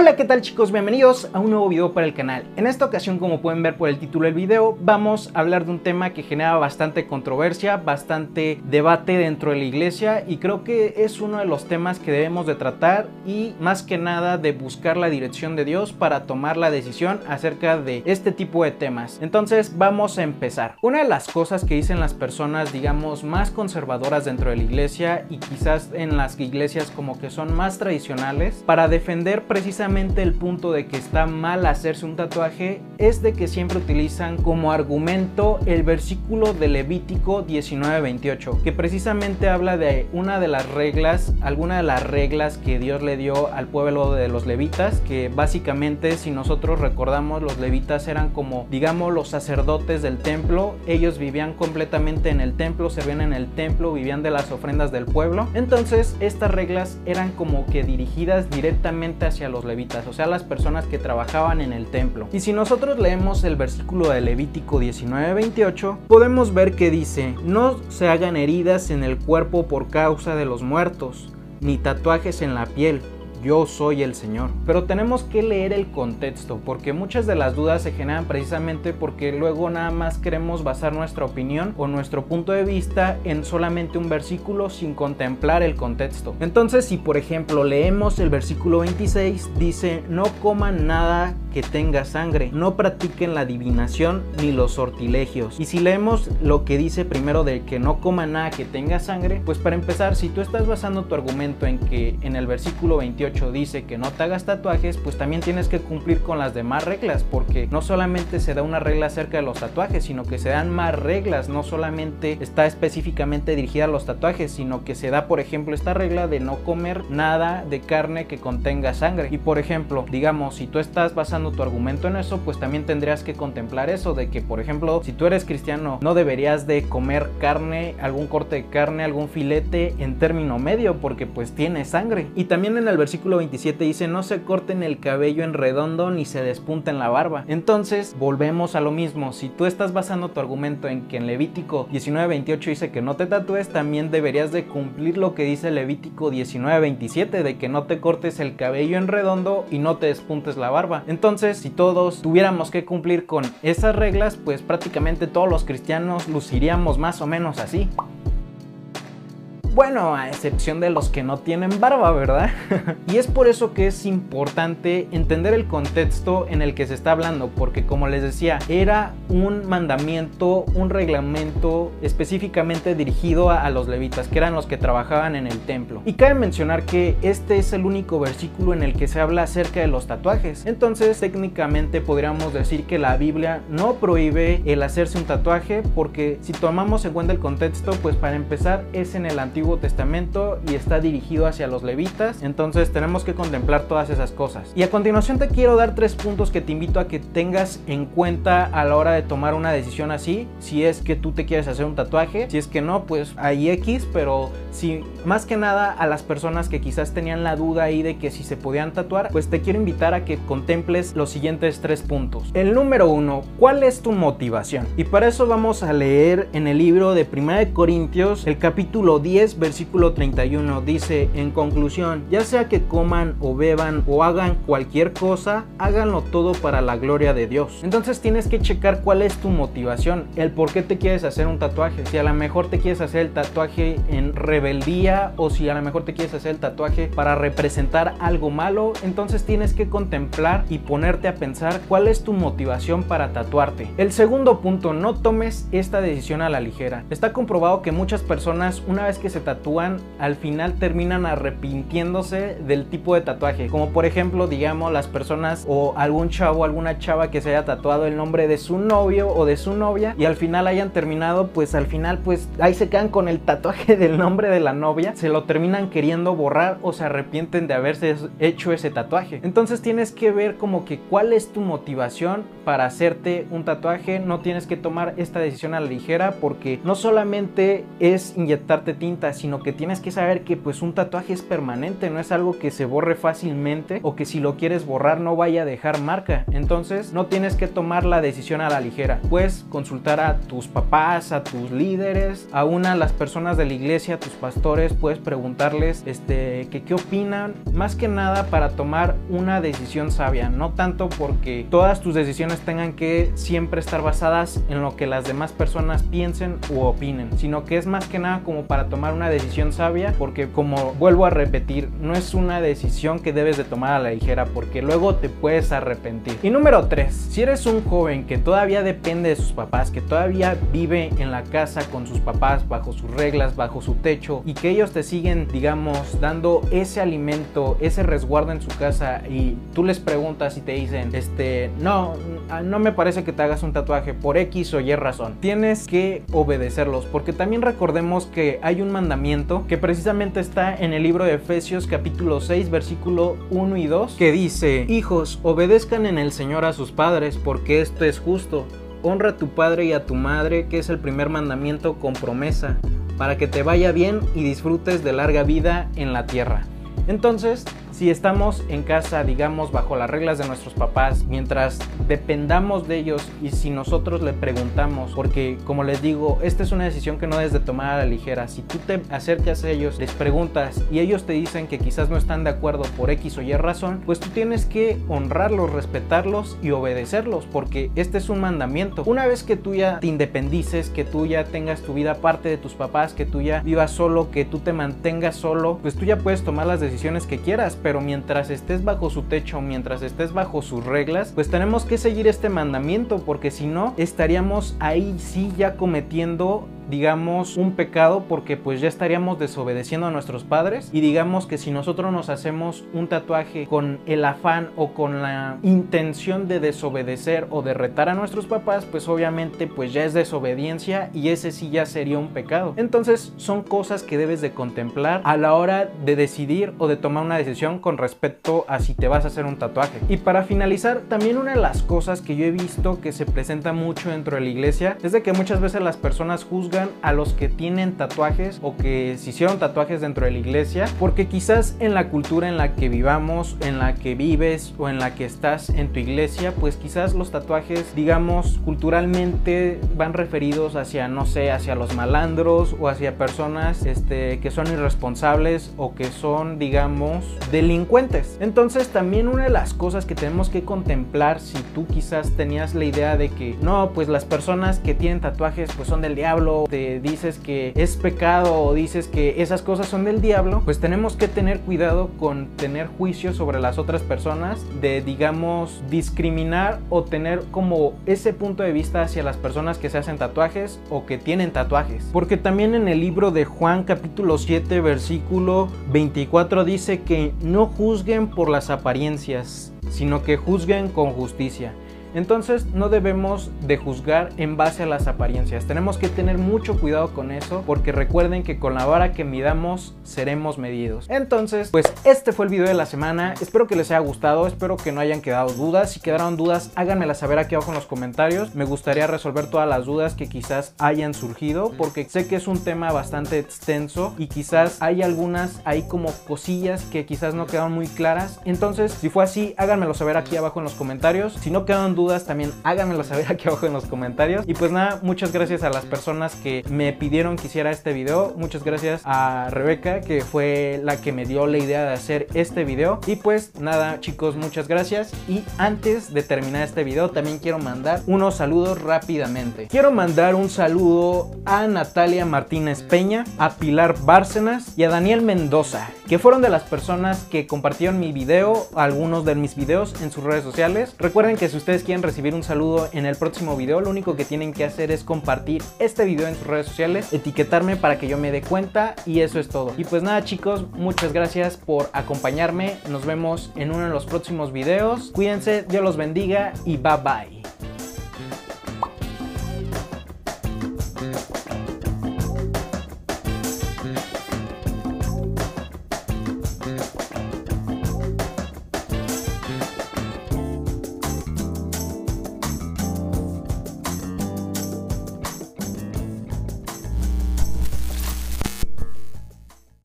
Hola, ¿qué tal chicos? Bienvenidos a un nuevo video para el canal. En esta ocasión, como pueden ver por el título del video, vamos a hablar de un tema que genera bastante controversia, bastante debate dentro de la iglesia y creo que es uno de los temas que debemos de tratar y más que nada de buscar la dirección de Dios para tomar la decisión acerca de este tipo de temas. Entonces, vamos a empezar. Una de las cosas que dicen las personas, digamos, más conservadoras dentro de la iglesia y quizás en las iglesias como que son más tradicionales, para defender precisamente el punto de que está mal hacerse un tatuaje es de que siempre utilizan como argumento el versículo de Levítico 19:28, que precisamente habla de una de las reglas, alguna de las reglas que Dios le dio al pueblo de los levitas, que básicamente si nosotros recordamos los levitas eran como digamos los sacerdotes del templo, ellos vivían completamente en el templo, servían en el templo, vivían de las ofrendas del pueblo. Entonces, estas reglas eran como que dirigidas directamente hacia los levitas, o sea, las personas que trabajaban en el templo. Y si nosotros leemos el versículo de Levítico 19:28, podemos ver que dice, no se hagan heridas en el cuerpo por causa de los muertos, ni tatuajes en la piel, yo soy el Señor. Pero tenemos que leer el contexto, porque muchas de las dudas se generan precisamente porque luego nada más queremos basar nuestra opinión o nuestro punto de vista en solamente un versículo sin contemplar el contexto. Entonces, si por ejemplo leemos el versículo 26, dice, no coman nada que tenga sangre, no practiquen la adivinación ni los sortilegios. Y si leemos lo que dice primero de que no coman nada que tenga sangre, pues para empezar, si tú estás basando tu argumento en que en el versículo 28 dice que no te hagas tatuajes, pues también tienes que cumplir con las demás reglas, porque no solamente se da una regla acerca de los tatuajes, sino que se dan más reglas, no solamente está específicamente dirigida a los tatuajes, sino que se da, por ejemplo, esta regla de no comer nada de carne que contenga sangre. Y por ejemplo, digamos, si tú estás basando tu argumento en eso, pues también tendrías que contemplar eso, de que, por ejemplo, si tú eres cristiano, no deberías de comer carne, algún corte de carne, algún filete en término medio, porque pues tiene sangre. Y también en el versículo versículo 27 dice, no se corten el cabello en redondo ni se despunten la barba. Entonces, volvemos a lo mismo. Si tú estás basando tu argumento en que en Levítico 19.28 dice que no te tatúes, también deberías de cumplir lo que dice Levítico 19.27 de que no te cortes el cabello en redondo y no te despuntes la barba. Entonces, si todos tuviéramos que cumplir con esas reglas, pues prácticamente todos los cristianos luciríamos más o menos así. Bueno, a excepción de los que no tienen barba, ¿verdad? y es por eso que es importante entender el contexto en el que se está hablando, porque como les decía, era un mandamiento, un reglamento específicamente dirigido a, los levitas, que eran los que trabajaban en el templo. Y cabe mencionar que este es el único versículo en el que se habla acerca de los tatuajes. Entonces, técnicamente podríamos decir que la Biblia no prohíbe el hacerse un tatuaje, porque si tomamos en cuenta el contexto, pues para empezar es en el antiguo Testamento y está dirigido hacia los levitas, entonces tenemos que contemplar todas esas cosas. Y a continuación te quiero dar tres puntos que te invito a que tengas en cuenta a la hora de tomar una decisión así, si es que tú te quieres hacer un tatuaje, si es que no, pues hay X, pero si más que nada a las personas que quizás tenían la duda ahí de que si se podían tatuar, pues te quiero invitar a que contemples los siguientes tres puntos. El número uno, ¿cuál es tu motivación? Y para eso vamos a leer en el libro de 1 de Corintios, el capítulo 10, versículo 31 dice, en conclusión, ya sea que coman o beban o hagan cualquier cosa, háganlo todo para la gloria de Dios. Entonces tienes que checar cuál es tu motivación, el por qué te quieres hacer un tatuaje. Si a lo mejor te quieres hacer el tatuaje en rebeldía o si a lo mejor te quieres hacer el tatuaje para representar algo malo, entonces tienes que contemplar y ponerte a pensar cuál es tu motivación para tatuarte. El segundo punto, no tomes esta decisión a la ligera. Está comprobado que muchas personas una vez que se tatúan al final terminan arrepintiéndose del tipo de tatuaje. Como por ejemplo, digamos, las personas o algún chavo, alguna chava que se haya tatuado el nombre de su novio o de su novia y al final hayan terminado, pues al final, pues ahí se quedan con el tatuaje del nombre de la novia, se lo terminan queriendo borrar o se arrepienten de haberse hecho ese tatuaje. Entonces tienes que ver como que cuál es tu motivación para hacerte un tatuaje. No tienes que tomar esta decisión a la ligera porque no solamente es inyectarte tinta, sino que tienes que saber que pues un tatuaje es permanente, no es algo que se borre fácilmente o que si lo quieres borrar no vaya a dejar marca. Entonces no tienes que tomar la decisión a la ligera. Puedes consultar a tus papás, a tus líderes, a una las personas de la iglesia, a tus pastores, puedes preguntarles este, que qué opinan, más que nada para tomar una decisión sabia, no tanto porque todas tus decisiones tengan que siempre estar basadas en lo que las demás personas piensen u opinen, sino que es más que nada como para tomar una decisión sabia, porque como vuelvo a repetir, no es una decisión que debes de tomar a la ligera, porque luego te puedes arrepentir. Y número 3, si eres un joven que todavía depende de sus papás, que todavía vive en la casa con sus papás, bajo sus reglas, bajo su techo, y que ellos te siguen, digamos, dando ese alimento, ese resguardo en su casa, y tú les preguntas y te dicen, este, no, no me parece que te hagas un tatuaje por X o Y razón. Tienes que obedecerlos, porque también recordemos que hay un mandamiento que precisamente está en el libro de Efesios capítulo 6 versículo 1 y 2 que dice, hijos, obedezcan en el Señor a sus padres, porque esto es justo. Honra a tu padre y a tu madre, que es el primer mandamiento con promesa, para que te vaya bien y disfrutes de larga vida en la tierra. Entonces, si estamos en casa, digamos, bajo las reglas de nuestros papás, mientras dependamos de ellos y si nosotros le preguntamos, porque como les digo, esta es una decisión que no debes de tomar a la ligera. Si tú te acercas a ellos, les preguntas y ellos te dicen que quizás no están de acuerdo por X o Y razón, pues tú tienes que honrarlos, respetarlos y obedecerlos, porque este es un mandamiento. Una vez que tú ya te independices, que tú ya tengas tu vida aparte de tus papás, que tú ya vivas solo, que tú te mantengas solo, pues tú ya puedes tomar las decisiones que quieras pero mientras estés bajo su techo, mientras estés bajo sus reglas, pues tenemos que seguir este mandamiento, porque si no, estaríamos ahí sí ya cometiendo digamos, un pecado porque pues ya estaríamos desobedeciendo a nuestros padres y digamos que si nosotros nos hacemos un tatuaje con el afán o con la intención de desobedecer o de retar a nuestros papás, pues obviamente pues ya es desobediencia y ese sí ya sería un pecado. Entonces son cosas que debes de contemplar a la hora de decidir o de tomar una decisión con respecto a si te vas a hacer un tatuaje. Y para finalizar, también una de las cosas que yo he visto que se presenta mucho dentro de la iglesia es de que muchas veces las personas a los que tienen tatuajes o que se hicieron tatuajes dentro de la iglesia, porque quizás en la cultura en la que vivamos, en la que vives o en la que estás en tu iglesia, pues quizás los tatuajes, digamos, culturalmente van referidos hacia, no sé, hacia los malandros o hacia personas este, que son irresponsables o que son, digamos, delincuentes. Entonces también una de las cosas que tenemos que contemplar si tú quizás tenías la idea de que no, pues las personas que tienen tatuajes pues son del diablo te dices que es pecado o dices que esas cosas son del diablo, pues tenemos que tener cuidado con tener juicio sobre las otras personas, de digamos discriminar o tener como ese punto de vista hacia las personas que se hacen tatuajes o que tienen tatuajes. Porque también en el libro de Juan capítulo 7 versículo 24 dice que no juzguen por las apariencias, sino que juzguen con justicia. Entonces no debemos de juzgar en base a las apariencias. Tenemos que tener mucho cuidado con eso porque recuerden que con la vara que midamos seremos medidos. Entonces, pues este fue el video de la semana. Espero que les haya gustado, espero que no hayan quedado dudas. Si quedaron dudas, háganmelas saber aquí abajo en los comentarios. Me gustaría resolver todas las dudas que quizás hayan surgido porque sé que es un tema bastante extenso y quizás hay algunas, hay como cosillas que quizás no quedaron muy claras. Entonces, si fue así, háganmelo saber aquí abajo en los comentarios. Si no quedaron dudas también háganmelo saber aquí abajo en los comentarios. Y pues nada, muchas gracias a las personas que me pidieron que hiciera este video. Muchas gracias a Rebeca que fue la que me dio la idea de hacer este video. Y pues nada chicos, muchas gracias. Y antes de terminar este video también quiero mandar unos saludos rápidamente. Quiero mandar un saludo a Natalia Martínez Peña, a Pilar Bárcenas y a Daniel Mendoza, que fueron de las personas que compartieron mi video, algunos de mis videos en sus redes sociales. Recuerden que si ustedes quieren recibir un saludo en el próximo video, lo único que tienen que hacer es compartir este video en sus redes sociales, etiquetarme para que yo me dé cuenta y eso es todo. Y pues nada chicos, muchas gracias por acompañarme, nos vemos en uno de los próximos videos, cuídense, Dios los bendiga y bye bye.